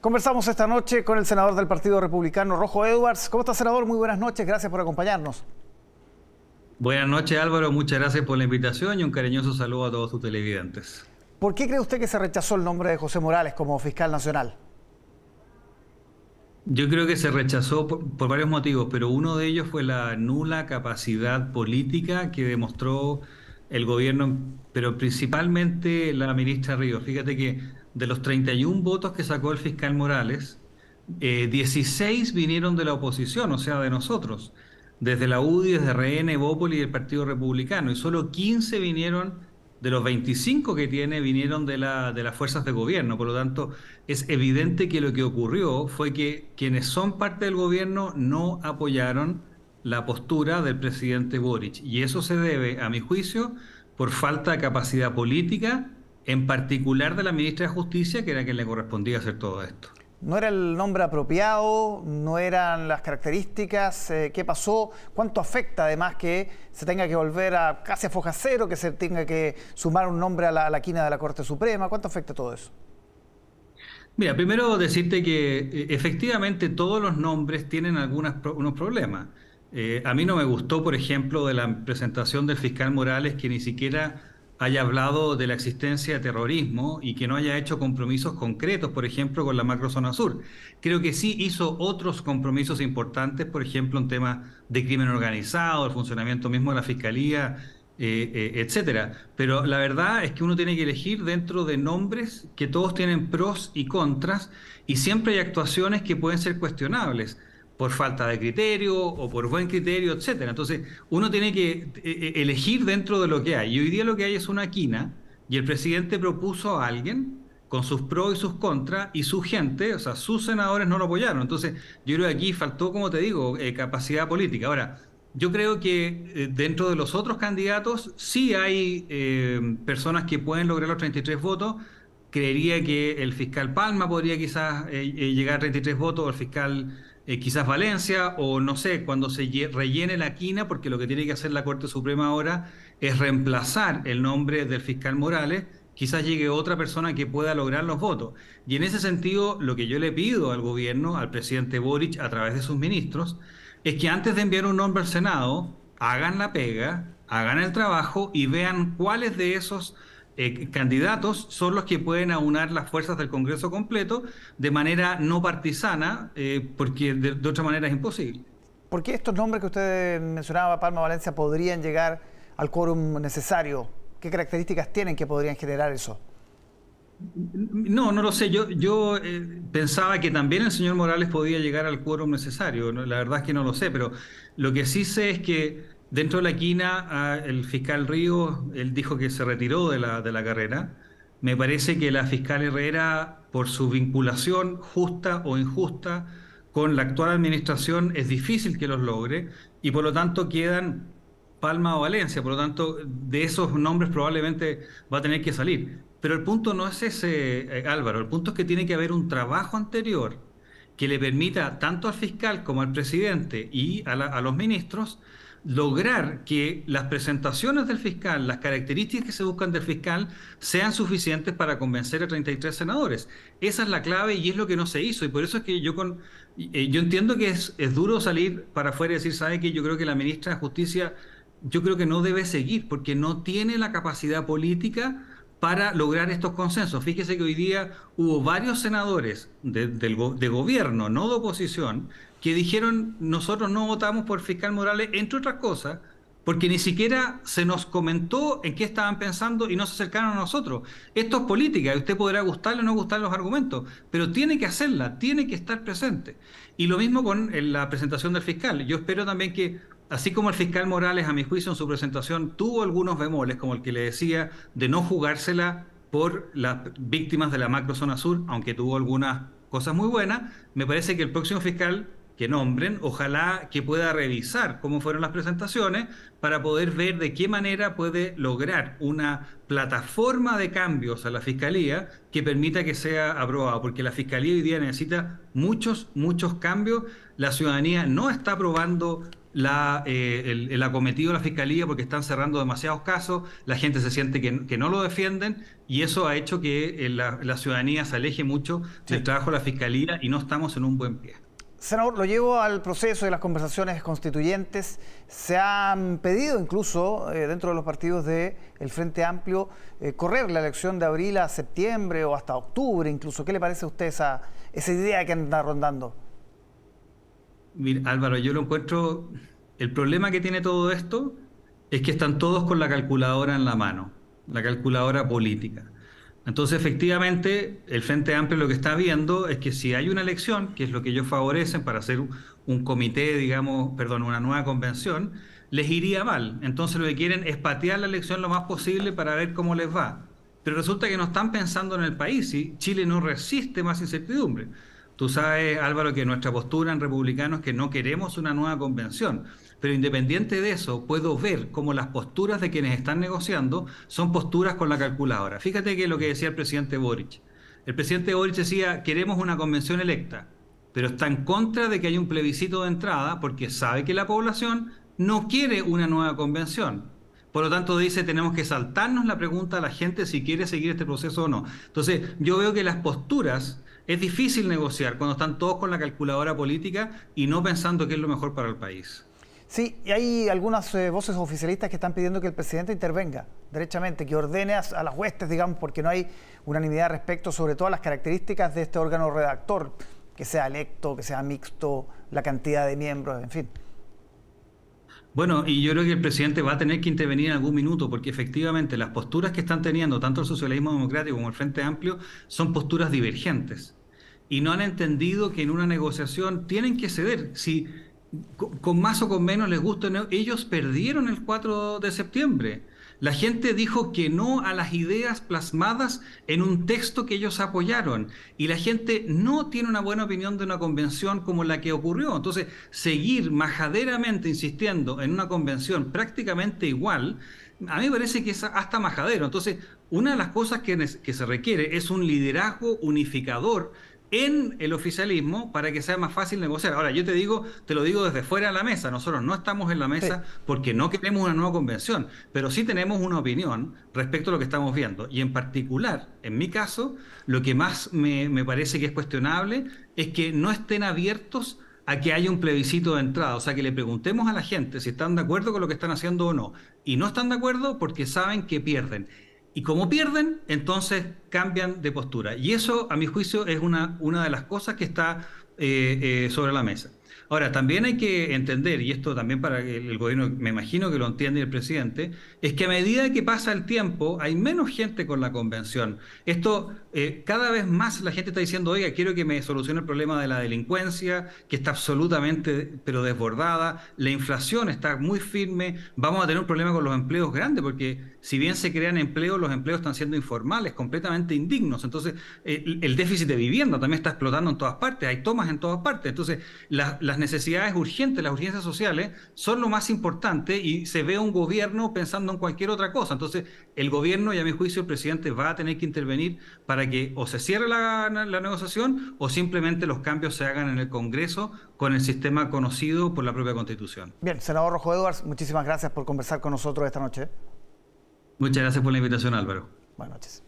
Conversamos esta noche con el senador del Partido Republicano, Rojo Edwards. ¿Cómo está, senador? Muy buenas noches, gracias por acompañarnos. Buenas noches, Álvaro. Muchas gracias por la invitación y un cariñoso saludo a todos sus televidentes. ¿Por qué cree usted que se rechazó el nombre de José Morales como fiscal nacional? Yo creo que se rechazó por, por, varios motivos, pero uno de ellos fue la nula capacidad política que demostró el gobierno, pero principalmente la ministra Ríos. Fíjate que de los 31 votos que sacó el fiscal Morales, 16 eh, vinieron de la oposición, o sea, de nosotros, desde la UDI, desde RN, Bópoli y el Partido Republicano, y solo 15 vinieron de los 25 que tiene, vinieron de, la, de las fuerzas de gobierno. Por lo tanto, es evidente que lo que ocurrió fue que quienes son parte del gobierno no apoyaron la postura del presidente Boric. Y eso se debe, a mi juicio, por falta de capacidad política en particular de la ministra de Justicia, que era quien le correspondía hacer todo esto. ¿No era el nombre apropiado? ¿No eran las características? Eh, ¿Qué pasó? ¿Cuánto afecta además que se tenga que volver a casi a foja cero, que se tenga que sumar un nombre a la, a la quina de la Corte Suprema? ¿Cuánto afecta todo eso? Mira, primero decirte que eh, efectivamente todos los nombres tienen algunos unos problemas. Eh, a mí no me gustó, por ejemplo, de la presentación del fiscal Morales que ni siquiera haya hablado de la existencia de terrorismo y que no haya hecho compromisos concretos, por ejemplo, con la macrozona sur. Creo que sí hizo otros compromisos importantes, por ejemplo, en temas de crimen organizado, el funcionamiento mismo de la fiscalía, eh, eh, etcétera. Pero la verdad es que uno tiene que elegir dentro de nombres que todos tienen pros y contras y siempre hay actuaciones que pueden ser cuestionables por falta de criterio o por buen criterio, etcétera. Entonces, uno tiene que eh, eh, elegir dentro de lo que hay. Y hoy día lo que hay es una quina y el presidente propuso a alguien con sus pros y sus contras y su gente, o sea, sus senadores no lo apoyaron. Entonces, yo creo que aquí faltó, como te digo, eh, capacidad política. Ahora, yo creo que dentro de los otros candidatos sí hay personas que pueden lograr los 33 votos. Creería que el fiscal Palma podría quizás llegar a 33 votos, o el fiscal eh, quizás Valencia o no sé, cuando se rellene la quina, porque lo que tiene que hacer la Corte Suprema ahora es reemplazar el nombre del fiscal Morales, quizás llegue otra persona que pueda lograr los votos. Y en ese sentido, lo que yo le pido al gobierno, al presidente Boric, a través de sus ministros, es que antes de enviar un nombre al Senado, hagan la pega, hagan el trabajo y vean cuáles de esos eh, candidatos son los que pueden aunar las fuerzas del Congreso completo de manera no partisana, eh, porque de, otra manera es imposible. ¿Por qué estos nombres que usted mencionaba, Palma Valencia, podrían llegar al quórum necesario? ¿Qué características tienen que podrían generar eso? No, no lo sé. Yo, yo eh, pensaba que también el señor Morales podía llegar al quórum necesario. La verdad es que no lo sé, pero lo que sí sé es que Dentro de la quina, el fiscal Río, él dijo que se retiró de la, de la carrera. Me parece que la fiscal Herrera, por su vinculación justa o injusta con la actual administración, es difícil que los logre y por lo tanto quedan Palma o Valencia. Por lo tanto, de esos nombres probablemente va a tener que salir. Pero el punto no es ese, eh, Álvaro. El punto es que tiene que haber un trabajo anterior que le permita tanto al fiscal como al presidente y a, a los ministros lograr que las presentaciones del fiscal, las características que se buscan del fiscal, sean suficientes para convencer a 33 senadores. Esa es la clave y es lo que no se hizo. Y por eso es que yo con eh, yo entiendo que es, es duro salir para afuera y decir, ¿sabe que Yo creo que la ministra de Justicia, yo creo que no debe seguir, porque no tiene la capacidad política para lograr estos consensos. Fíjese que hoy día hubo varios senadores de, de gobierno, no de oposición, que dijeron nosotros no votamos por fiscal Morales, entre otras cosas, porque ni siquiera se nos comentó en qué estaban pensando y no se acercaron a nosotros. Esto es política, y usted podrá gustarle o no gustarle los argumentos, pero tiene que hacerla, tiene que estar presente. Y lo mismo con la presentación del fiscal. Yo espero también que, así como el fiscal Morales, a mi juicio, en su presentación tuvo algunos bemoles, como el que le decía, de no jugársela por las víctimas de la macro zona sur, aunque tuvo algunas cosas muy buenas, me parece que el próximo fiscal que nombren, ojalá que pueda revisar cómo fueron las presentaciones para poder ver de qué manera puede lograr una plataforma de cambios a la Fiscalía que permita que sea aprobado, porque la Fiscalía hoy día necesita muchos, muchos cambios. La ciudadanía no está aprobando la, eh, el, acometido de la fiscalía porque están cerrando demasiados casos, la gente se siente que, no lo defienden y eso ha hecho que eh, la, ciudadanía se aleje mucho del trabajo de la fiscalía y no estamos en un buen pie. Senador, lo llevo al proceso de las conversaciones constituyentes. Se han pedido incluso eh, dentro de los partidos del Frente Amplio correr la elección de abril a septiembre o hasta octubre incluso. ¿Qué le parece a usted esa, esa idea que anda rondando? Mira, Álvaro, yo lo encuentro. El problema que tiene todo esto es que están todos con la calculadora en la mano, la calculadora política. Entonces, efectivamente, el Frente Amplio lo que está viendo es que si hay una elección, que es lo que ellos favorecen para hacer un comité, digamos, perdón, una nueva convención, les iría mal. Entonces, lo que quieren es patear la elección lo más posible para ver cómo les va. Pero resulta que no están pensando en el país y Chile no resiste más incertidumbre. Tú sabes, Álvaro, que nuestra postura en republicanos es que no queremos una nueva convención. Pero independiente de eso, puedo ver cómo las posturas de quienes están negociando son posturas con la calculadora. Fíjate que lo que decía el presidente Boric. El presidente Boric decía, queremos una convención electa, pero está en contra de que haya un plebiscito de entrada porque sabe que la población no quiere una nueva convención. Por lo tanto, dice, tenemos que saltarnos la pregunta a la gente si quiere seguir este proceso o no. Entonces, yo veo que las posturas es difícil negociar cuando están todos con la calculadora política y no pensando qué es lo mejor para el país. Sí, y hay algunas eh, voces oficialistas que están pidiendo que el presidente intervenga derechamente, que ordene a, las huestes, digamos, porque no hay unanimidad respecto sobre todas las características de este órgano redactor, que sea electo, que sea mixto, la cantidad de miembros, en fin. Bueno, y yo creo que el presidente va a tener que intervenir en algún minuto, porque efectivamente las posturas que están teniendo tanto el socialismo democrático como el Frente Amplio son posturas divergentes y no han entendido que en una negociación tienen que ceder. Si con más o con menos les gusta, ellos perdieron el 4 de septiembre. La gente dijo que no a las ideas plasmadas en un texto que ellos apoyaron y la gente no tiene una buena opinión de una convención como la que ocurrió. Entonces, seguir majaderamente insistiendo en una convención prácticamente igual, a mí me parece que es hasta majadero. Entonces, una de las cosas que, que se requiere es un liderazgo unificador en el oficialismo para que sea más fácil negociar. Ahora, yo te digo, te lo digo desde fuera de la mesa, nosotros no estamos en la mesa porque no queremos una nueva convención, pero sí tenemos una opinión respecto a lo que estamos viendo. Y en particular, en mi caso, lo que más me, me parece que es cuestionable es que no estén abiertos a que haya un plebiscito de entrada, o sea, que le preguntemos a la gente si están de acuerdo con lo que están haciendo o no. Y no están de acuerdo porque saben que pierden. Y como pierden, entonces cambian de postura. Y eso, a mi juicio, es una, una de las cosas que está eh, eh, sobre la mesa. Ahora, también hay que entender, y esto también para el, gobierno, me imagino que lo entiende el presidente, es que a medida que pasa el tiempo hay menos gente con la convención. Esto, eh, cada vez más la gente está diciendo, oiga, quiero que me solucione el problema de la delincuencia, que está absolutamente, pero desbordada, la inflación está muy firme, vamos a tener un problema con los empleos grandes, porque si bien se crean empleos, los empleos están siendo informales, completamente indignos. Entonces, el, déficit de vivienda también está explotando en todas partes, hay tomas en todas partes. Entonces, las necesidades urgentes, las urgencias sociales, son lo más importante y se ve un gobierno pensando en cualquier otra cosa. Entonces, el gobierno, y a mi juicio, el presidente va a tener que intervenir para que o se cierre la, la negociación o simplemente los cambios se hagan en el Congreso con el sistema conocido por la propia Constitución. Bien, senador Rojo Edwards, muchísimas gracias por conversar con nosotros esta noche. Muchas gracias por la invitación, Álvaro. Buenas noches.